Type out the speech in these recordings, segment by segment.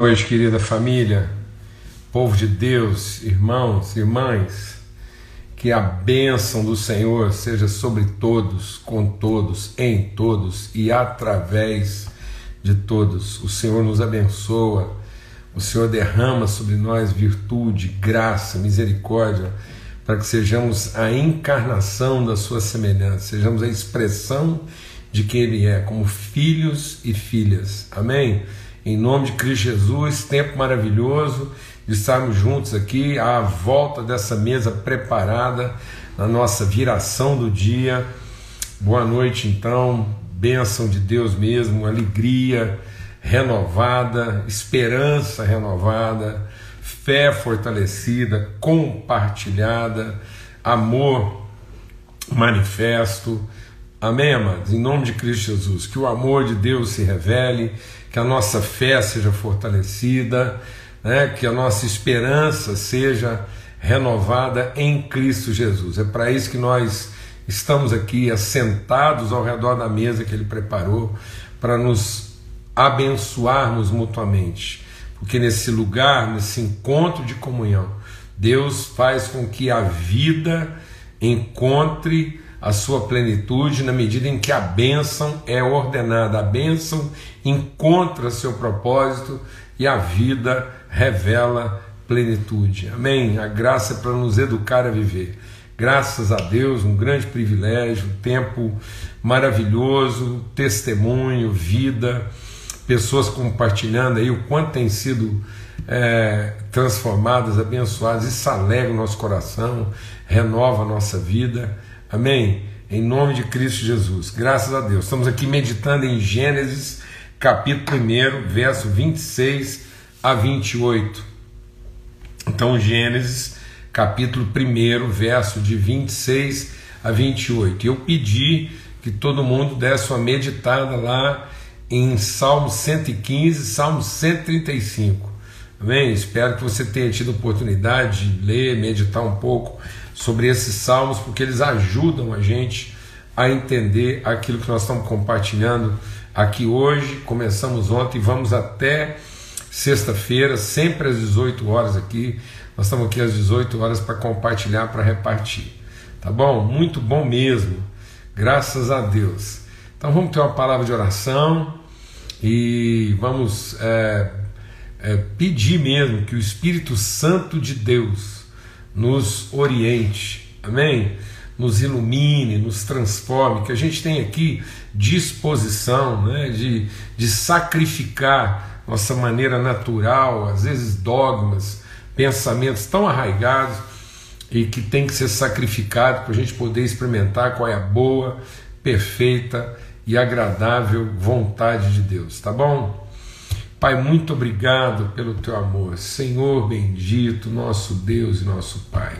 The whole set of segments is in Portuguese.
noite, querida família, povo de Deus, irmãos, irmãs, que a bênção do Senhor seja sobre todos, com todos, em todos e através de todos. O Senhor nos abençoa, o Senhor derrama sobre nós virtude, graça, misericórdia, para que sejamos a encarnação da Sua semelhança, sejamos a expressão de quem Ele é, como filhos e filhas. Amém? Em nome de Cristo Jesus, tempo maravilhoso de estarmos juntos aqui à volta dessa mesa preparada na nossa viração do dia. Boa noite, então, bênção de Deus mesmo, alegria renovada, esperança renovada, fé fortalecida, compartilhada, amor manifesto. Amém, amados? Em nome de Cristo Jesus, que o amor de Deus se revele que a nossa fé seja fortalecida, né? que a nossa esperança seja renovada em Cristo Jesus. É para isso que nós estamos aqui assentados ao redor da mesa que Ele preparou para nos abençoarmos mutuamente, porque nesse lugar, nesse encontro de comunhão, Deus faz com que a vida encontre a sua plenitude na medida em que a bênção é ordenada, a bênção encontra seu propósito e a vida revela plenitude. Amém? A graça é para nos educar a viver. Graças a Deus, um grande privilégio, tempo maravilhoso, testemunho, vida, pessoas compartilhando aí o quanto tem sido é, transformadas, abençoadas. Isso alegra o nosso coração, renova a nossa vida. Amém? Em nome de Cristo Jesus. Graças a Deus. Estamos aqui meditando em Gênesis, capítulo 1, verso 26 a 28. Então, Gênesis, capítulo 1, verso de 26 a 28. Eu pedi que todo mundo desse uma meditada lá em Salmo 115, Salmo 135. Amém? Espero que você tenha tido oportunidade de ler, meditar um pouco sobre esses salmos, porque eles ajudam a gente a entender aquilo que nós estamos compartilhando aqui hoje. Começamos ontem e vamos até sexta-feira, sempre às 18 horas aqui. Nós estamos aqui às 18 horas para compartilhar, para repartir. Tá bom? Muito bom mesmo. Graças a Deus. Então vamos ter uma palavra de oração e vamos é, é, pedir mesmo que o Espírito Santo de Deus nos oriente, amém? Nos ilumine, nos transforme, que a gente tenha aqui disposição né, de, de sacrificar nossa maneira natural, às vezes dogmas, pensamentos tão arraigados e que tem que ser sacrificado para a gente poder experimentar qual é a boa, perfeita e agradável vontade de Deus, tá bom? Pai, muito obrigado pelo teu amor. Senhor bendito, nosso Deus e nosso Pai.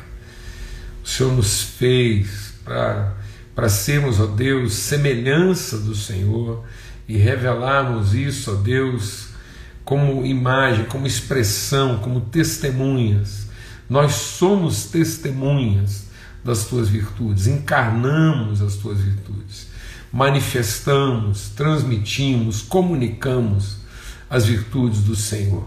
O Senhor nos fez para sermos, ó Deus, semelhança do Senhor e revelarmos isso, ó Deus, como imagem, como expressão, como testemunhas. Nós somos testemunhas das tuas virtudes, encarnamos as tuas virtudes, manifestamos, transmitimos, comunicamos as virtudes do Senhor.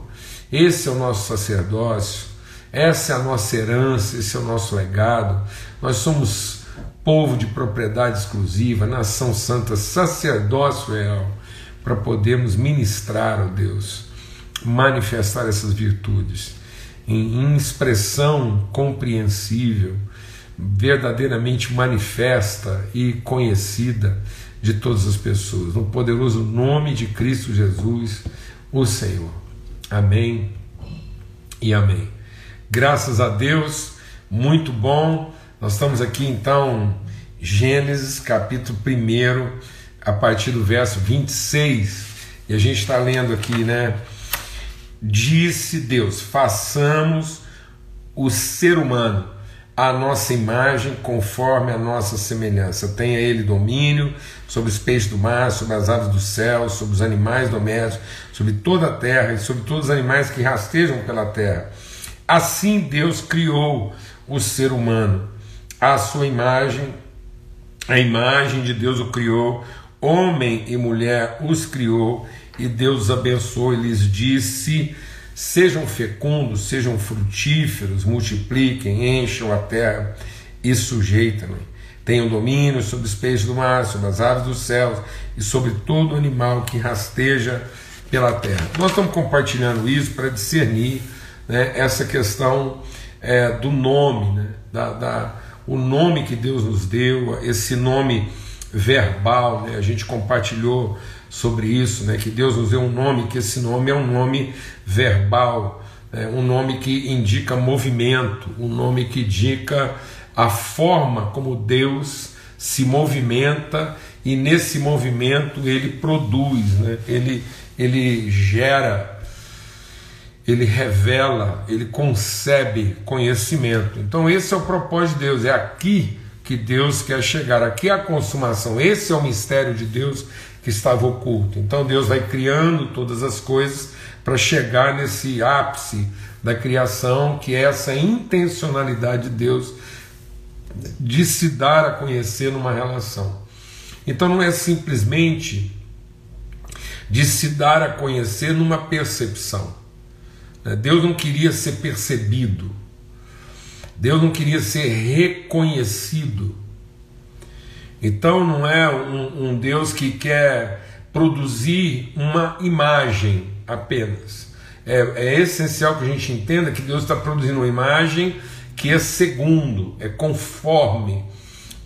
Esse é o nosso sacerdócio, essa é a nossa herança, esse é o nosso legado. Nós somos povo de propriedade exclusiva, nação santa, sacerdócio real, para podermos ministrar, ó Deus, manifestar essas virtudes em expressão compreensível, verdadeiramente manifesta e conhecida de todas as pessoas. No poderoso nome de Cristo Jesus o Senhor. Amém e amém. Graças a Deus, muito bom. Nós estamos aqui então, Gênesis capítulo 1, a partir do verso 26, e a gente está lendo aqui, né? Disse Deus: façamos o ser humano a nossa imagem conforme a nossa semelhança. Tenha ele domínio sobre os peixes do mar, sobre as aves do céu, sobre os animais domésticos, sobre toda a terra e sobre todos os animais que rastejam pela terra. Assim Deus criou o ser humano. A sua imagem, a imagem de Deus o criou, homem e mulher os criou, e Deus abençoou e lhes disse: Sejam fecundos, sejam frutíferos, multipliquem, encham a terra e sujeitem-no. Tenham domínio sobre os peixes do mar, sobre as aves dos céus e sobre todo animal que rasteja pela terra. Nós estamos compartilhando isso para discernir né, essa questão é, do nome, né, da, da, o nome que Deus nos deu, esse nome verbal, né, a gente compartilhou sobre isso, né, que Deus nos deu um nome, que esse nome é um nome verbal, né, um nome que indica movimento, um nome que indica a forma como Deus se movimenta e nesse movimento ele produz, né, ele, ele gera ele revela, ele concebe conhecimento. Então, esse é o propósito de Deus, é aqui que Deus quer chegar, aqui é a consumação, esse é o mistério de Deus que estava oculto. Então, Deus vai criando todas as coisas para chegar nesse ápice da criação, que é essa intencionalidade de Deus de se dar a conhecer numa relação. Então, não é simplesmente de se dar a conhecer numa percepção. Né? Deus não queria ser percebido, Deus não queria ser reconhecido. Então não é um, um Deus que quer produzir uma imagem apenas. É, é, essencial que a gente entenda que Deus está produzindo uma imagem que é segundo, é conforme,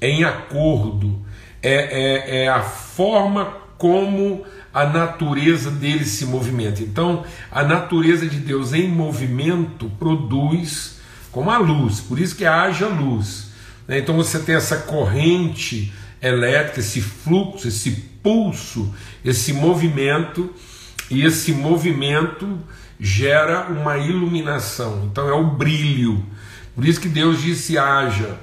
é em acordo, é, é, é a forma como a natureza dele se movimenta. Então, a natureza de Deus em movimento produz como a luz, por isso que haja luz. Né? Então, você tem essa corrente elétrica, esse fluxo, esse pulso, esse movimento, e esse movimento gera uma iluminação. Então, é o brilho. Por isso que Deus disse: haja,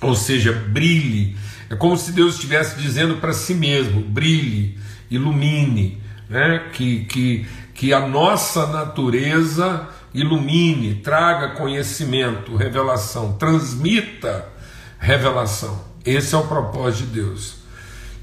ou seja, brilhe. É como se Deus estivesse dizendo para si mesmo: brilhe ilumine, né? que, que, que a nossa natureza ilumine, traga conhecimento, revelação, transmita revelação. Esse é o propósito de Deus.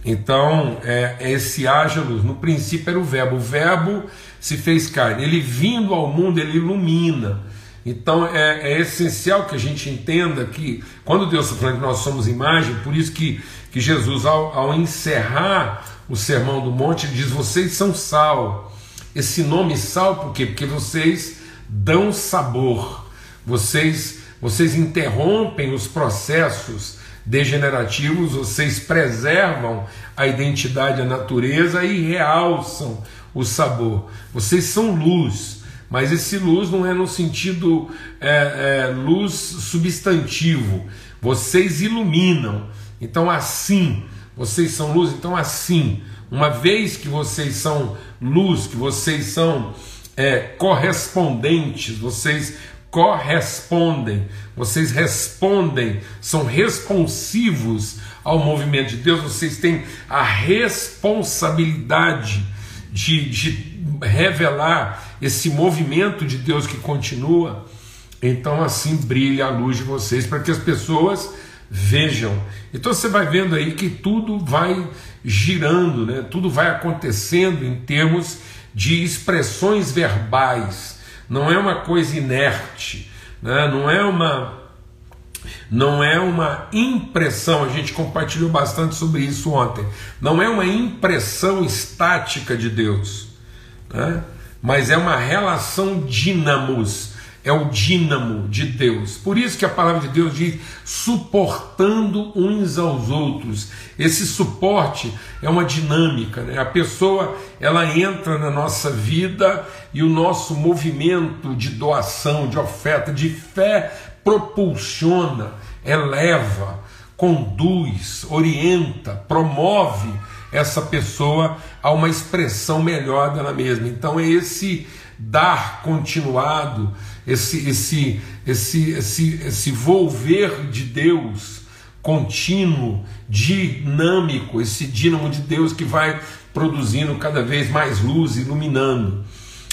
Então, é, é esse luz. No princípio era o Verbo. O Verbo se fez carne. Ele vindo ao mundo, ele ilumina. Então é, é, essencial que a gente entenda que quando Deus está falando que nós somos imagem, por isso que, que Jesus, ao, ao encerrar o Sermão do Monte, ele diz: Vocês são sal. Esse nome sal, por quê? Porque vocês dão sabor, vocês, vocês interrompem os processos degenerativos, vocês preservam a identidade, a natureza e realçam o sabor. Vocês são luz, mas esse luz não é no sentido é, é, luz substantivo. Vocês iluminam. Então, assim, vocês são luz, então assim, uma vez que vocês são luz, que vocês são é, correspondentes, vocês correspondem, vocês respondem, são responsivos ao movimento de Deus, vocês têm a responsabilidade de, de revelar esse movimento de Deus que continua. Então, assim brilha a luz de vocês, para que as pessoas vejam. Então você vai vendo aí que tudo vai girando, né? tudo vai acontecendo em termos de expressões verbais, não é uma coisa inerte, né? não é uma não é uma impressão, a gente compartilhou bastante sobre isso ontem, não é uma impressão estática de Deus, né? mas é uma relação dinamos é o dínamo de Deus. Por isso que a palavra de Deus diz suportando uns aos outros. Esse suporte é uma dinâmica, né? A pessoa ela entra na nossa vida e o nosso movimento de doação, de oferta, de fé propulsiona, eleva, conduz, orienta, promove essa pessoa a uma expressão melhor dela mesma. Então é esse dar continuado esse, esse, esse, esse, esse volver de Deus contínuo, dinâmico, esse dínamo de Deus que vai produzindo cada vez mais luz, iluminando.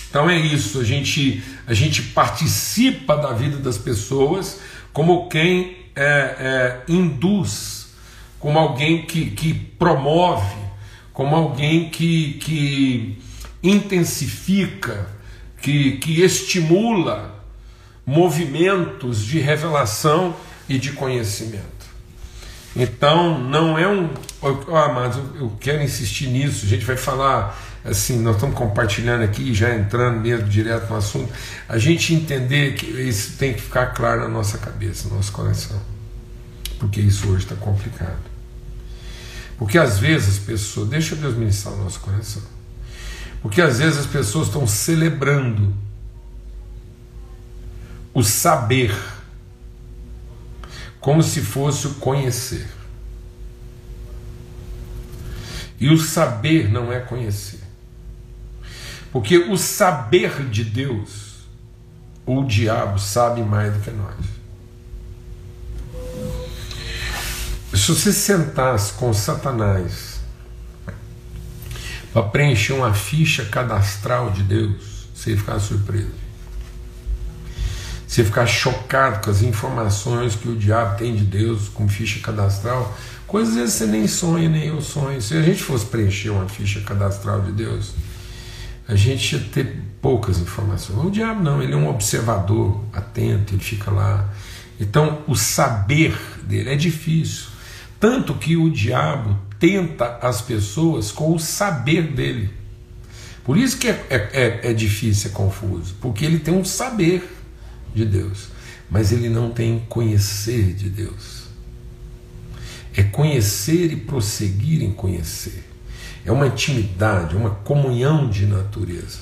Então é isso, a gente, a gente participa da vida das pessoas como quem é, é, induz, como alguém que, que promove, como alguém que, que, intensifica, que, que estimula movimentos de revelação e de conhecimento. Então, não é um. Oh, amados, eu quero insistir nisso. A gente vai falar assim, nós estamos compartilhando aqui, já entrando mesmo direto no assunto. A gente entender que isso tem que ficar claro na nossa cabeça, no nosso coração. Porque isso hoje está complicado. Porque às vezes as pessoas. Deixa Deus ministrar o nosso coração. Porque às vezes as pessoas estão celebrando o saber como se fosse o conhecer. E o saber não é conhecer. Porque o saber de Deus, o diabo sabe mais do que nós. Se você sentasse com Satanás para preencher uma ficha cadastral de Deus, você ia ficar surpreso. Você ficar chocado com as informações que o diabo tem de Deus como ficha cadastral, coisas que você nem sonha, nem eu sonho. Se a gente fosse preencher uma ficha cadastral de Deus, a gente ia ter poucas informações. O diabo não, ele é um observador atento, ele fica lá. Então, o saber dele é difícil. Tanto que o diabo tenta as pessoas com o saber dele. Por isso que é, é, é difícil, é confuso, porque ele tem um saber de Deus, mas ele não tem conhecer de Deus. É conhecer e prosseguir em conhecer. É uma intimidade, uma comunhão de natureza.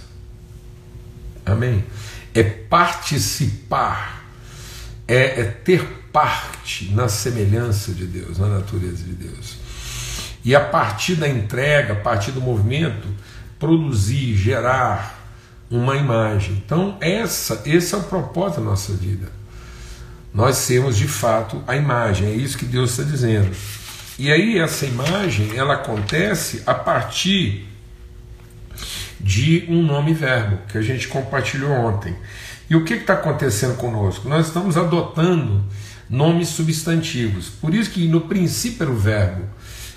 Amém? É participar, é, é ter parte na semelhança de Deus, na natureza de Deus. E a partir da entrega, a partir do movimento, produzir, gerar, uma imagem. Então, essa, esse é o propósito da nossa vida. Nós sermos de fato a imagem, é isso que Deus está dizendo. E aí essa imagem, ela acontece a partir de um nome verbo que a gente compartilhou ontem. E o que está acontecendo conosco? Nós estamos adotando nomes substantivos. Por isso que no princípio era o verbo.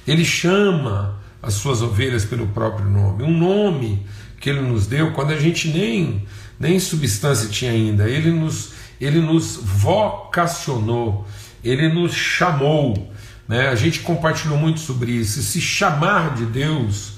Ele chama as suas ovelhas pelo próprio nome. Um nome que ele nos deu, quando a gente nem, nem substância tinha ainda, ele nos, ele nos vocacionou, ele nos chamou. Né? A gente compartilhou muito sobre isso. se chamar de Deus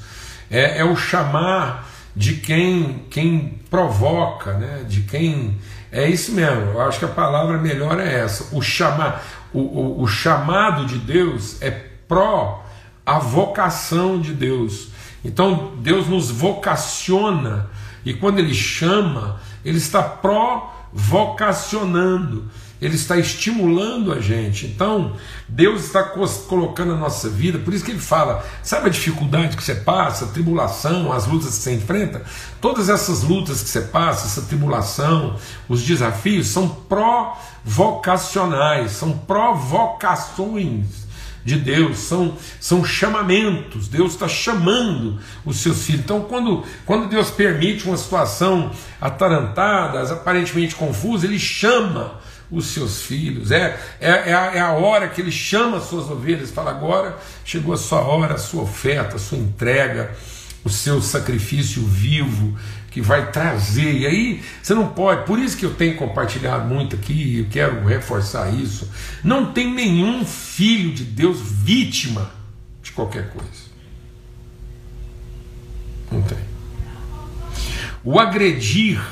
é, é o chamar de quem, quem provoca, né? de quem. É isso mesmo, eu acho que a palavra melhor é essa. O, chamar, o, o, o chamado de Deus é pró a vocação de Deus. Então Deus nos vocaciona e quando Ele chama, Ele está provocacionando, Ele está estimulando a gente. Então Deus está colocando a nossa vida, por isso que Ele fala: sabe a dificuldade que você passa, a tribulação, as lutas que você enfrenta? Todas essas lutas que você passa, essa tribulação, os desafios, são provocacionais, são provocações de Deus, são, são chamamentos, Deus está chamando os seus filhos. Então, quando, quando Deus permite uma situação atarantada, aparentemente confusa, Ele chama os seus filhos, é, é, é, a, é a hora que Ele chama as suas ovelhas, fala: agora chegou a sua hora, a sua oferta, a sua entrega, o seu sacrifício vivo, que vai trazer. E aí você não pode, por isso que eu tenho compartilhado muito aqui, eu quero reforçar isso. Não tem nenhum filho de Deus vítima de qualquer coisa. Não tem. O agredir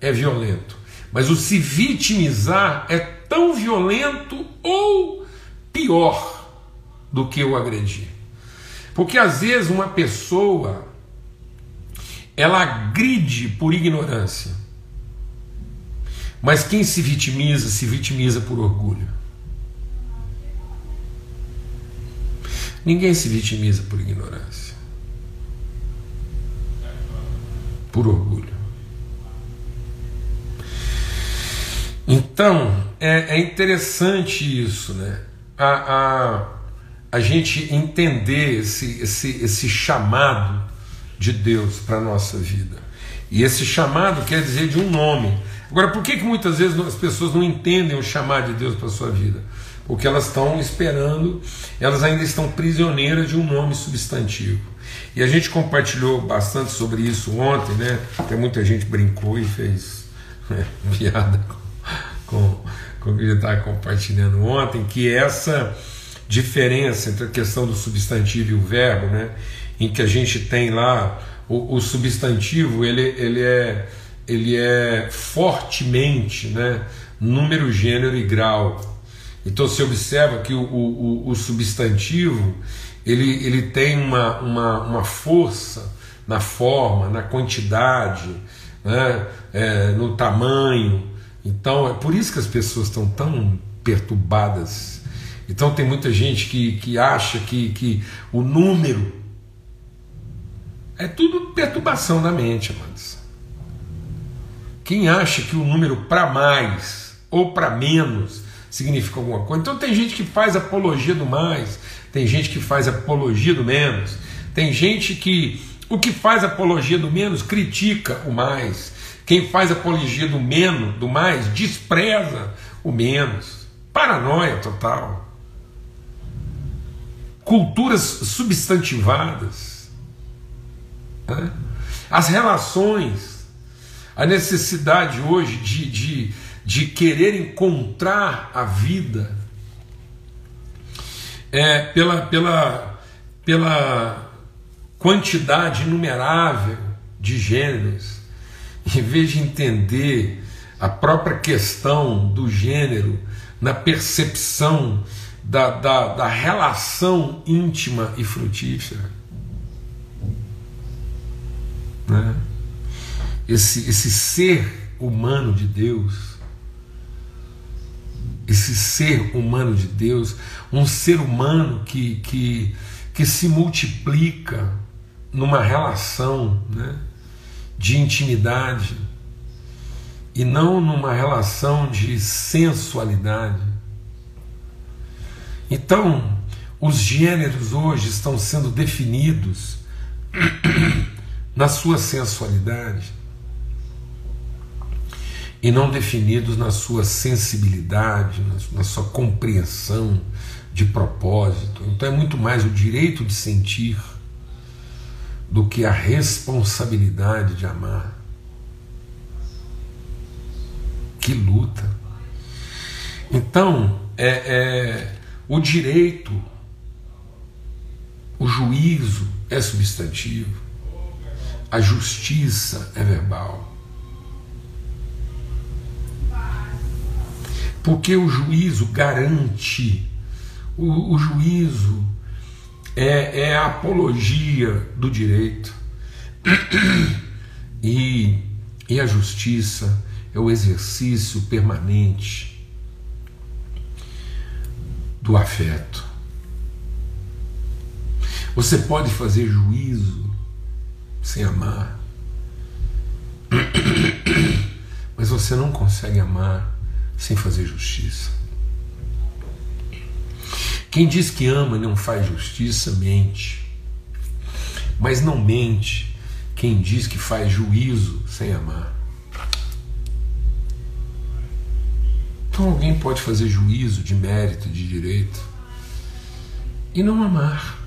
é violento, mas o se vitimizar é tão violento ou pior do que o agredir. Porque às vezes uma pessoa ela agride por ignorância. Mas quem se vitimiza, se vitimiza por orgulho. Ninguém se vitimiza por ignorância. Por orgulho. Então, é, é interessante isso, né? A, a, a gente entender esse, esse, esse chamado de Deus para a nossa vida. E esse chamado quer dizer de um nome. Agora, por que, que muitas vezes as pessoas não entendem o chamado de Deus para a sua vida? Porque elas estão esperando, elas ainda estão prisioneiras de um nome substantivo. E a gente compartilhou bastante sobre isso ontem, né? Tem muita gente brincou e fez né, piada com, com, com o que a gente estava compartilhando ontem, que essa diferença entre a questão do substantivo e o verbo, né? Em que a gente tem lá o, o substantivo, ele, ele, é, ele é fortemente, né? Número, gênero e grau. Então você observa que o, o, o substantivo ele, ele tem uma, uma, uma força na forma, na quantidade, né? É, no tamanho. Então é por isso que as pessoas estão tão perturbadas. Então tem muita gente que, que acha que, que o número é tudo perturbação da mente, amados. Quem acha que o número para mais ou para menos significa alguma coisa. Então tem gente que faz apologia do mais, tem gente que faz apologia do menos, tem gente que o que faz apologia do menos critica o mais. Quem faz apologia do menos, do mais, despreza o menos. Paranoia total. Culturas substantivadas. Né? As relações, a necessidade hoje de, de de querer encontrar a vida é, pela, pela, pela quantidade inumerável de gêneros, em vez de entender a própria questão do gênero na percepção da, da, da relação íntima e frutífera. Né? Esse, esse ser humano de Deus esse ser humano de Deus, um ser humano que, que, que se multiplica numa relação né, de intimidade e não numa relação de sensualidade. Então, os gêneros hoje estão sendo definidos na sua sensualidade e não definidos na sua sensibilidade, na sua compreensão de propósito. Então é muito mais o direito de sentir do que a responsabilidade de amar. Que luta! Então, é, é, o direito, o juízo é substantivo, a justiça é verbal. porque o juízo garante, o, o juízo é, é, a apologia do direito e, e a justiça é o exercício permanente do afeto. Você pode fazer juízo sem amar, mas você não consegue amar sem fazer justiça. Quem diz que ama e não faz justiça, mente. Mas não mente quem diz que faz juízo sem amar. Então alguém pode fazer juízo de mérito, de direito, e não amar,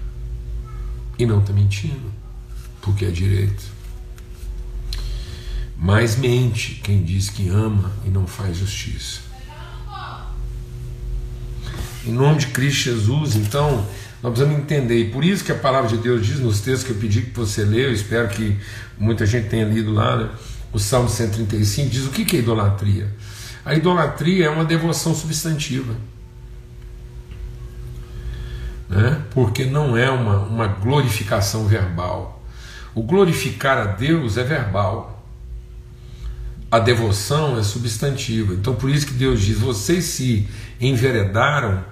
e não estar tá mentindo, porque é direito. Mas mente quem diz que ama e não faz justiça. Em nome de Cristo Jesus, então, nós precisamos entender, e por isso que a palavra de Deus diz nos textos que eu pedi que você leia, eu espero que muita gente tenha lido lá, né? o Salmo 135 diz o que é idolatria? A idolatria é uma devoção substantiva. Né? Porque não é uma, uma glorificação verbal. O glorificar a Deus é verbal a devoção é substantiva. Então por isso que Deus diz: vocês se enveredaram,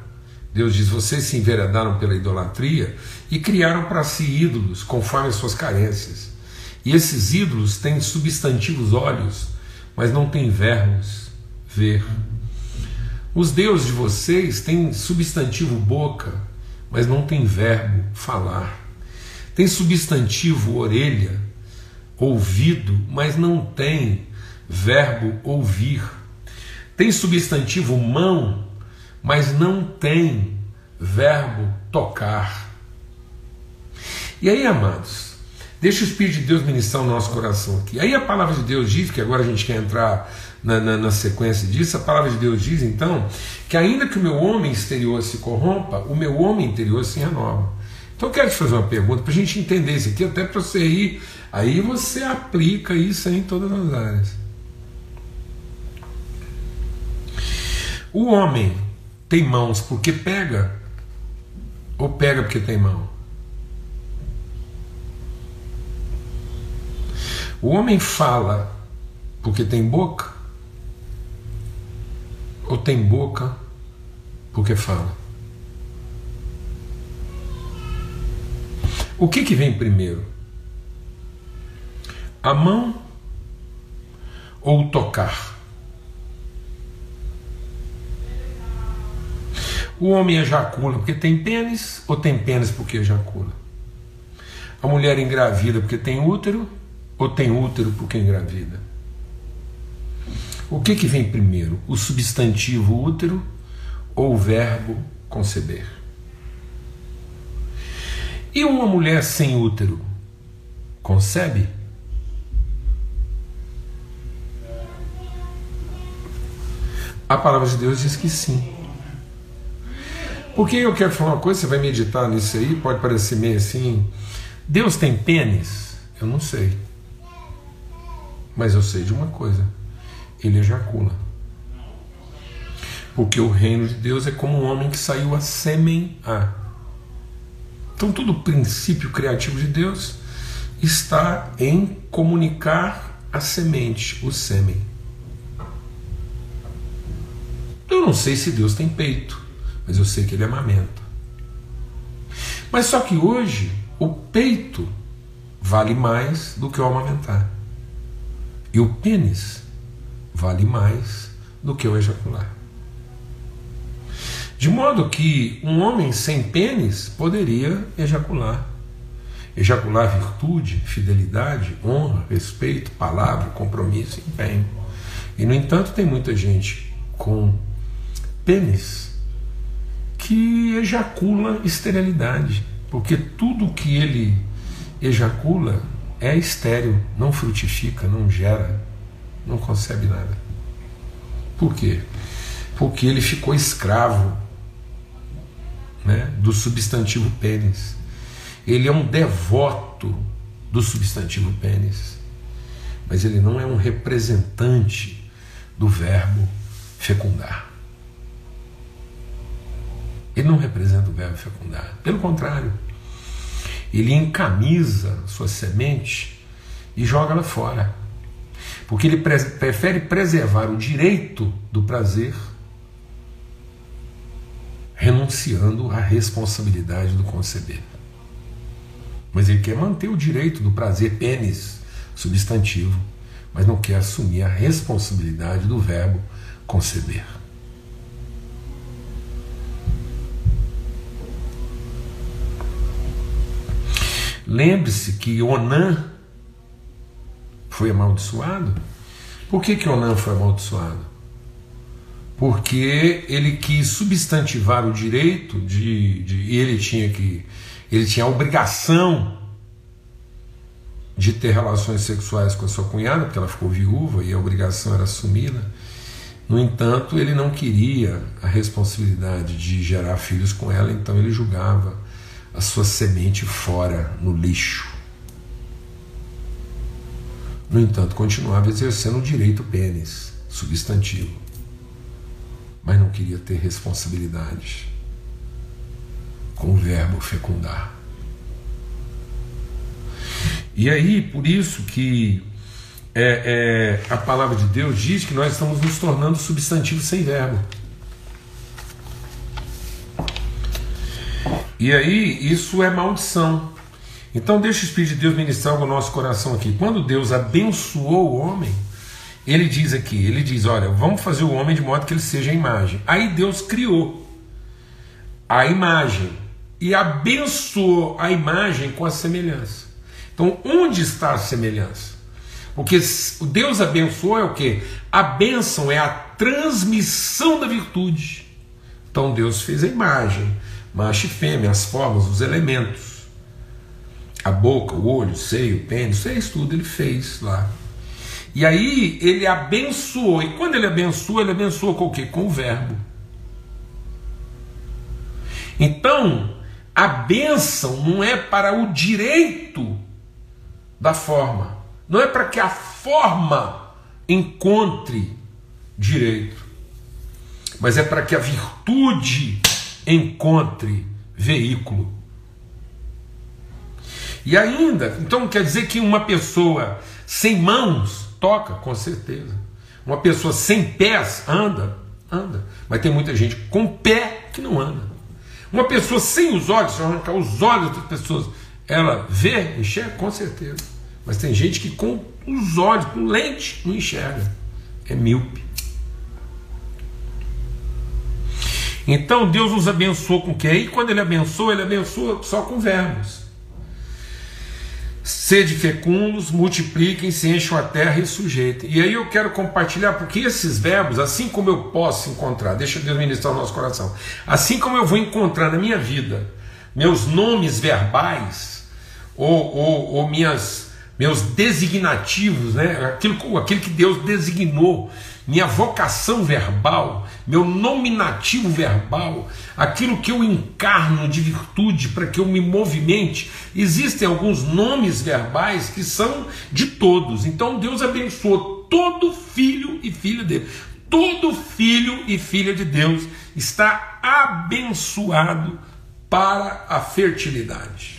Deus diz: vocês se enveredaram pela idolatria e criaram para si ídolos conforme as suas carências. E esses ídolos têm substantivos olhos, mas não têm verbos ver. Os deuses de vocês têm substantivo boca, mas não tem verbo falar. Tem substantivo orelha, ouvido, mas não tem verbo ouvir. Tem substantivo mão, mas não tem verbo tocar. E aí, amados, deixa o Espírito de Deus ministrar o nosso coração aqui. Aí a palavra de Deus diz, que agora a gente quer entrar na, na, na, sequência disso, a palavra de Deus diz então que ainda que o meu homem exterior se corrompa, o meu homem interior se renova. Então eu quero te fazer uma pergunta para a gente entender isso aqui, até para você ir, aí você aplica isso em todas as áreas. O homem tem mãos porque pega, ou pega porque tem mão? O homem fala porque tem boca, ou tem boca porque fala? O que, que vem primeiro? A mão ou tocar? O homem ejacula porque tem pênis ou tem pênis porque ejacula? A mulher engravida porque tem útero ou tem útero porque engravida? O que, que vem primeiro? O substantivo útero ou o verbo conceber? E uma mulher sem útero concebe? A palavra de Deus diz que sim. Porque eu quero falar uma coisa, você vai meditar nisso aí, pode parecer meio assim. Deus tem pênis? Eu não sei. Mas eu sei de uma coisa ele ejacula. Porque o reino de Deus é como um homem que saiu a semear. Então, todo o princípio criativo de Deus está em comunicar a semente, o sêmen. Eu não sei se Deus tem peito, mas eu sei que ele amamenta. Mas só que hoje o peito vale mais do que o amamentar. E o pênis vale mais do que o ejacular. De modo que um homem sem pênis poderia ejacular. Ejacular virtude, fidelidade, honra, respeito, palavra, compromisso, empenho. E no entanto, tem muita gente com pênis que ejacula esterilidade, porque tudo que ele ejacula é estéril, não frutifica, não gera não concebe nada. Por quê? Porque ele ficou escravo né, do substantivo pênis. Ele é um devoto do substantivo pênis, mas ele não é um representante do verbo fecundar. Ele não representa o verbo fecundar. Pelo contrário, ele encamisa sua semente e joga ela fora. Porque ele prefere preservar o direito do prazer, renunciando à responsabilidade do conceber. Mas ele quer manter o direito do prazer pênis, substantivo, mas não quer assumir a responsabilidade do verbo conceber. Lembre-se que Onan foi amaldiçoado. Por que, que Onan foi amaldiçoado? Porque ele quis substantivar o direito de, de ele tinha que ele tinha a obrigação de ter relações sexuais com a sua cunhada, porque ela ficou viúva e a obrigação era assumida. No entanto, ele não queria a responsabilidade de gerar filhos com ela, então ele julgava a sua semente fora, no lixo. No entanto, continuava exercendo o direito pênis, substantivo, mas não queria ter responsabilidade com o verbo fecundar. E aí, por isso que é, é, a palavra de Deus diz que nós estamos nos tornando substantivos sem verbo. E aí, isso é maldição. Então deixa o Espírito de Deus ministrar o nosso coração aqui. Quando Deus abençoou o homem, ele diz aqui, ele diz, olha, vamos fazer o homem de modo que ele seja a imagem. Aí Deus criou a imagem e abençoou a imagem com a semelhança. Então, onde está a semelhança? Porque Deus abençoou é o que? A bênção é a transmissão da virtude. Então Deus fez a imagem, macho e fêmea, as formas, os elementos. A boca, o olho, o seio, o pênis, fez tudo, ele fez lá. E aí ele abençoou, e quando ele abençoou, ele abençoou com o quê? Com o verbo. Então, a bênção não é para o direito da forma, não é para que a forma encontre direito, mas é para que a virtude encontre veículo. E ainda, então quer dizer que uma pessoa sem mãos toca, com certeza. Uma pessoa sem pés anda, anda. Mas tem muita gente com pé que não anda. Uma pessoa sem os olhos, se arrancar os olhos das pessoas, ela vê, enxerga, com certeza. Mas tem gente que com os olhos, com lente, não enxerga. É míope. Então Deus nos abençoou com o quê? E quando Ele abençoa, Ele abençoa só com verbos. Sede fecundos, multipliquem, se encham a terra e sujeitem. E aí eu quero compartilhar, porque esses verbos, assim como eu posso encontrar, deixa Deus ministrar o nosso coração, assim como eu vou encontrar na minha vida meus nomes verbais, ou, ou, ou minhas, meus designativos, né? aquilo, aquilo que Deus designou minha vocação verbal, meu nominativo verbal, aquilo que eu encarno de virtude para que eu me movimente. Existem alguns nomes verbais que são de todos. Então Deus abençoou todo filho e filha dele. Todo filho e filha de Deus está abençoado para a fertilidade.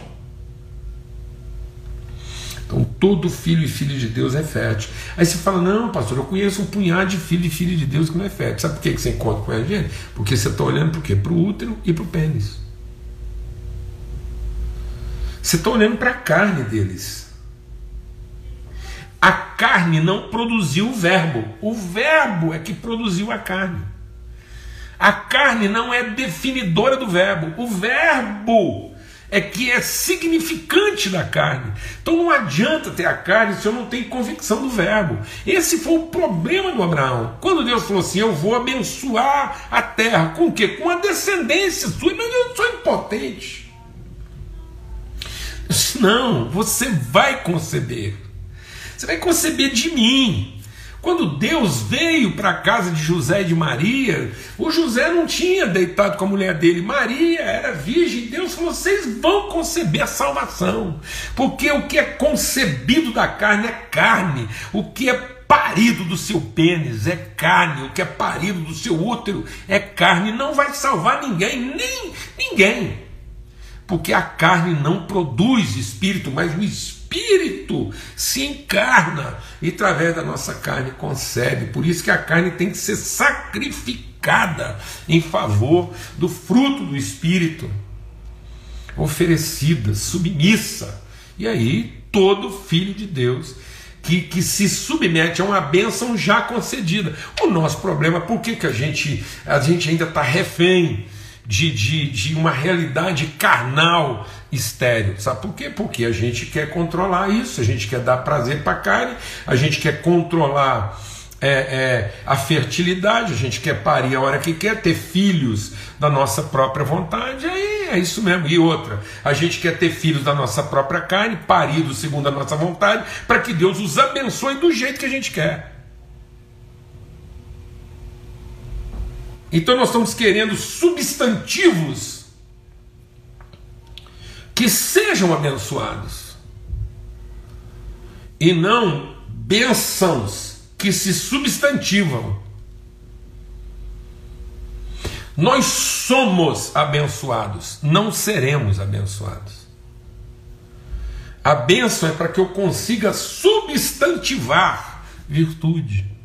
Então todo filho e filha de Deus é fértil. Aí você fala, não, pastor, eu conheço um punhado de filho e filha de Deus que não é fértil. Sabe por que você encontra com a gente? Porque você está olhando? Para o útero e para o pênis. Você está olhando para a carne deles. A carne não produziu o verbo. O verbo é que produziu a carne. A carne não é definidora do verbo. O verbo é que é significante da carne. Então não adianta ter a carne se eu não tenho convicção do verbo. Esse foi o problema do Abraão. Quando Deus falou assim: Eu vou abençoar a terra. Com o quê? Com a descendência sua. Mas eu sou impotente. Não, você vai conceber. Você vai conceber de mim. Quando Deus veio para a casa de José e de Maria, o José não tinha deitado com a mulher dele, Maria era virgem. Deus falou: vocês vão conceber a salvação, porque o que é concebido da carne é carne, o que é parido do seu pênis é carne, o que é parido do seu útero é carne, não vai salvar ninguém, nem ninguém, porque a carne não produz espírito, mas o espírito Espírito se encarna e através da nossa carne concebe. Por isso que a carne tem que ser sacrificada em favor do fruto do Espírito, oferecida, submissa. E aí todo filho de Deus que, que, se submete a uma bênção já concedida. O nosso problema, por que, que a, gente, a gente ainda está refém de, de, de uma realidade carnal estéreo. Sabe por quê? Porque a gente quer controlar isso, a gente quer dar prazer para a carne, a gente quer controlar é, é, a fertilidade, a gente quer parir a hora que quer, ter filhos da nossa própria vontade, aí é isso mesmo. E outra, a gente quer ter filhos da nossa própria carne, paridos segundo a nossa vontade, para que Deus os abençoe do jeito que a gente quer. Então nós estamos querendo substantivos que sejam abençoados e não bênçãos que se substantivam. Nós somos abençoados, não seremos abençoados. A bênção é para que eu consiga substantivar virtude.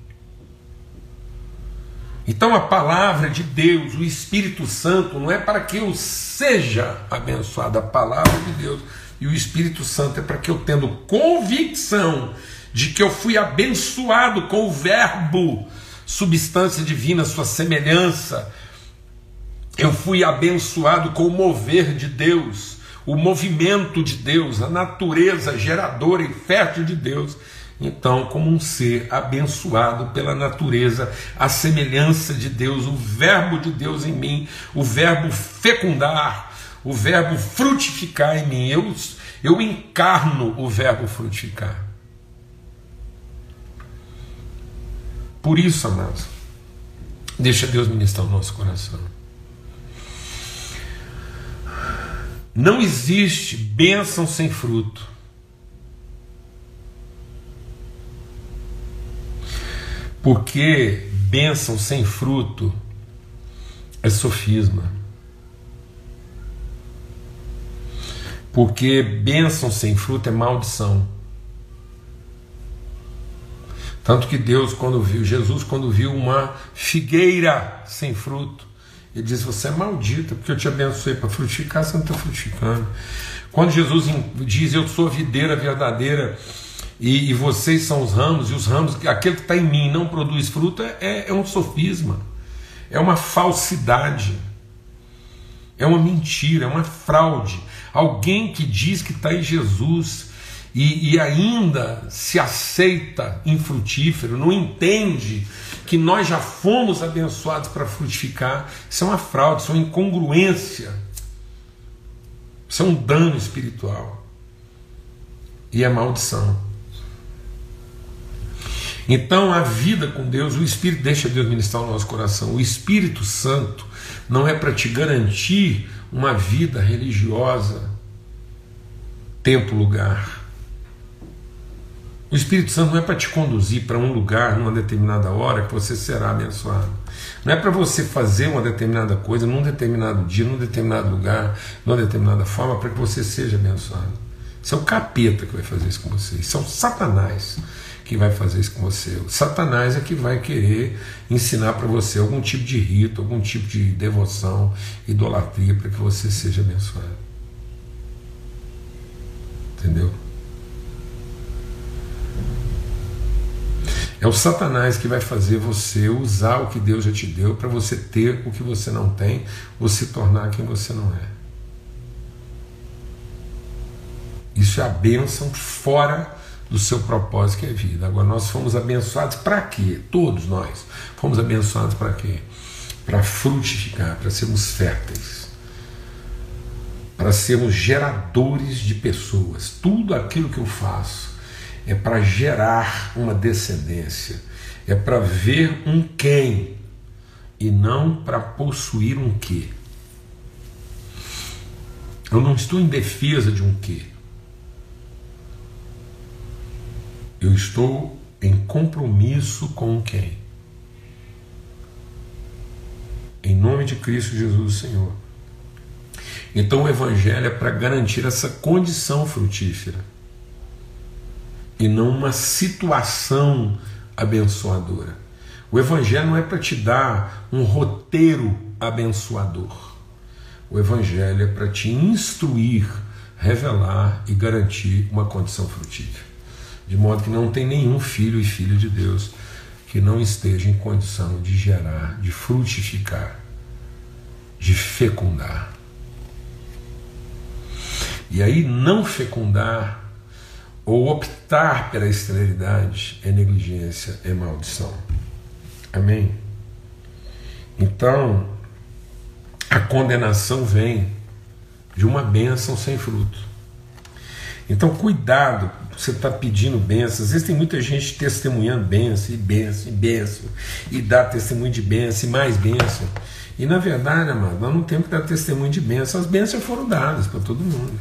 Então a palavra de Deus, o Espírito Santo, não é para que eu seja abençoado, a palavra de Deus. E o Espírito Santo é para que eu tendo convicção de que eu fui abençoado com o Verbo, substância divina, sua semelhança, eu fui abençoado com o mover de Deus, o movimento de Deus, a natureza geradora e fértil de Deus então, como um ser abençoado pela natureza, a semelhança de Deus, o Verbo de Deus em mim, o Verbo fecundar, o Verbo frutificar em mim. Eu, Eu encarno o verbo frutificar. Por isso, amados, deixa Deus ministrar o nosso coração. Não existe bênção sem fruto. Porque bênção sem fruto é sofisma. Porque bênção sem fruto é maldição. Tanto que Deus, quando viu, Jesus, quando viu uma figueira sem fruto, ele disse: Você é maldita, porque eu te abençoei para frutificar, você não está frutificando. Quando Jesus diz: Eu sou a videira verdadeira e, e, vocês são os ramos, e os ramos, aquele que está em mim não produz fruto, é, é um sofisma, é uma falsidade, é uma mentira, é uma fraude. Alguém que diz que está em Jesus e, e ainda se aceita infrutífero, não entende que nós já fomos abençoados para frutificar, isso é uma fraude, isso é uma incongruência, isso é um dano espiritual e é maldição. Então, a vida com Deus, o Espírito deixa Deus ministrar o nosso coração. O Espírito Santo não é para te garantir uma vida religiosa, tempo, lugar. O Espírito Santo não é para te conduzir para um lugar numa determinada hora que você será abençoado. Não é para você fazer uma determinada coisa num determinado dia, num determinado lugar, numa determinada forma, para que você seja abençoado. Isso é o capeta que vai fazer isso com você. Isso é o Satanás que vai fazer isso com você. O Satanás é que vai querer ensinar para você algum tipo de rito, algum tipo de devoção, idolatria, para que você seja abençoado. Entendeu? É o Satanás que vai fazer você usar o que Deus já te deu para você ter o que você não tem ou se tornar quem você não é. Isso é a bênção fora do seu propósito que é vida. Agora, nós fomos abençoados para quê? Todos nós fomos abençoados para quê? Para frutificar, para sermos férteis, para sermos geradores de pessoas. Tudo aquilo que eu faço é para gerar uma descendência, é para ver um quem e não para possuir um que. Eu não estou em defesa de um que. Eu estou em compromisso com quem? Em nome de Cristo Jesus, Senhor. Então o Evangelho é para garantir essa condição frutífera e não uma situação abençoadora. O Evangelho não é para te dar um roteiro abençoador. O Evangelho é para te instruir, revelar e garantir uma condição frutífera. De modo que não tem nenhum filho e filha de Deus que não esteja em condição de gerar, de frutificar, de fecundar. E aí, não fecundar ou optar pela esterilidade é negligência, é maldição. Amém? Então, a condenação vem de uma bênção sem fruto. Então, cuidado, você está pedindo bênção. Às vezes tem muita gente testemunhando bênção, e bênção, e bênção, e dá testemunho de bênção, e mais bênção. E na verdade, amado, nós não temos que dar testemunho de bênção. As bênçãos foram dadas para todo mundo.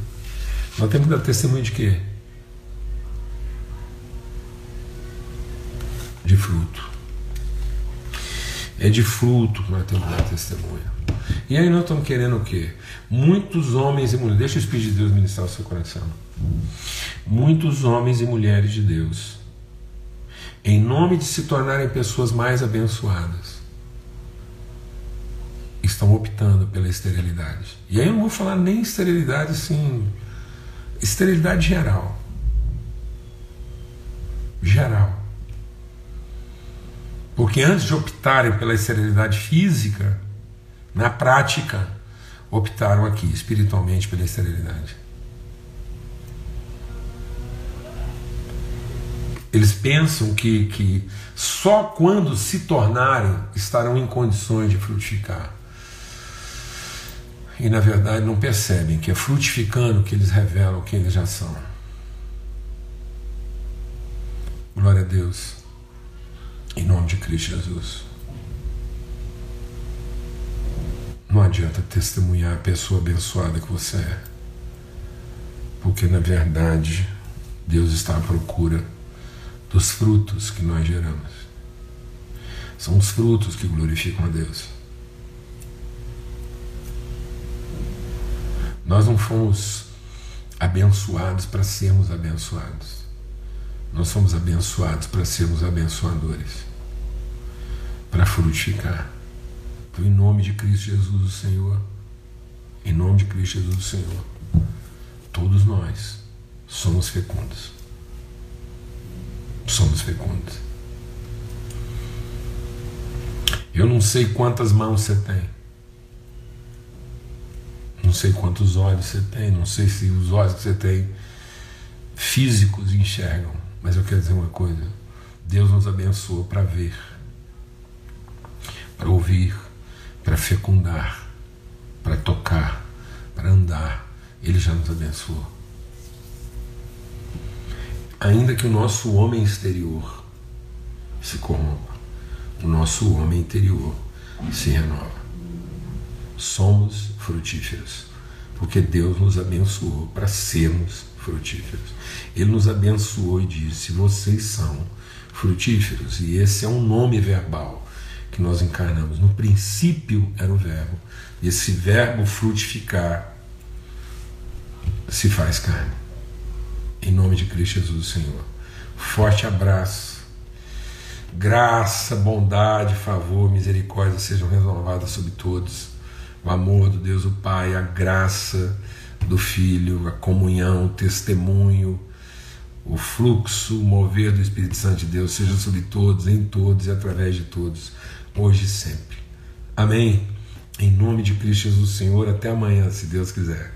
Nós temos que dar testemunho de quê? de fruto. É de fruto que nós temos que dar testemunho. E aí nós estamos querendo o quê? Muitos homens e mulheres, deixa o Espírito de Deus ministrar o seu coração. Muitos homens e mulheres de Deus, em nome de se tornarem pessoas mais abençoadas, estão optando pela esterilidade. E aí eu não vou falar nem esterilidade assim, esterilidade geral. Geral. Porque antes de optarem pela esterilidade física, na prática, optaram aqui espiritualmente pela esterilidade. Eles pensam que, que só quando se tornarem estarão em condições de frutificar. e na verdade não percebem que é frutificando que eles revelam quem eles já são. Glória a Deus. Em nome de Cristo Jesus. Não adianta testemunhar a pessoa abençoada que você é. Porque na verdade Deus está à procura dos frutos que nós geramos. São os frutos que glorificam a Deus. Nós não fomos abençoados para sermos abençoados. Nós somos abençoados para sermos abençoadores, para frutificar. Então, em nome de Cristo Jesus, o Senhor, em nome de Cristo Jesus, o Senhor, todos nós somos fecundos. Somos fecundos. Eu não sei quantas mãos você tem. Não sei quantos olhos você tem, não sei se os olhos que você tem físicos enxergam, mas eu quero dizer uma coisa: Deus nos abençoou para ver, para ouvir, para fecundar, para tocar, para andar. Ele já nos abençoou. Ainda que o nosso homem exterior se corrompa, o nosso homem interior se renova. Somos frutíferos, porque Deus nos abençoou para sermos frutíferos. Ele nos abençoou e disse: Vocês são frutíferos, e esse é um nome verbal que nós encarnamos. No princípio era o Verbo, esse Verbo frutificar se faz carne. Em nome de Cristo Jesus, Senhor. Forte abraço. Graça, bondade, favor, misericórdia sejam renovadas sobre todos o amor do Deus o Pai, a graça do Filho, a comunhão, o testemunho, o fluxo, o mover do Espírito Santo de Deus seja sobre todos, em todos e através de todos, hoje e sempre. Amém. Em nome de Cristo Jesus, Senhor, até amanhã, se Deus quiser.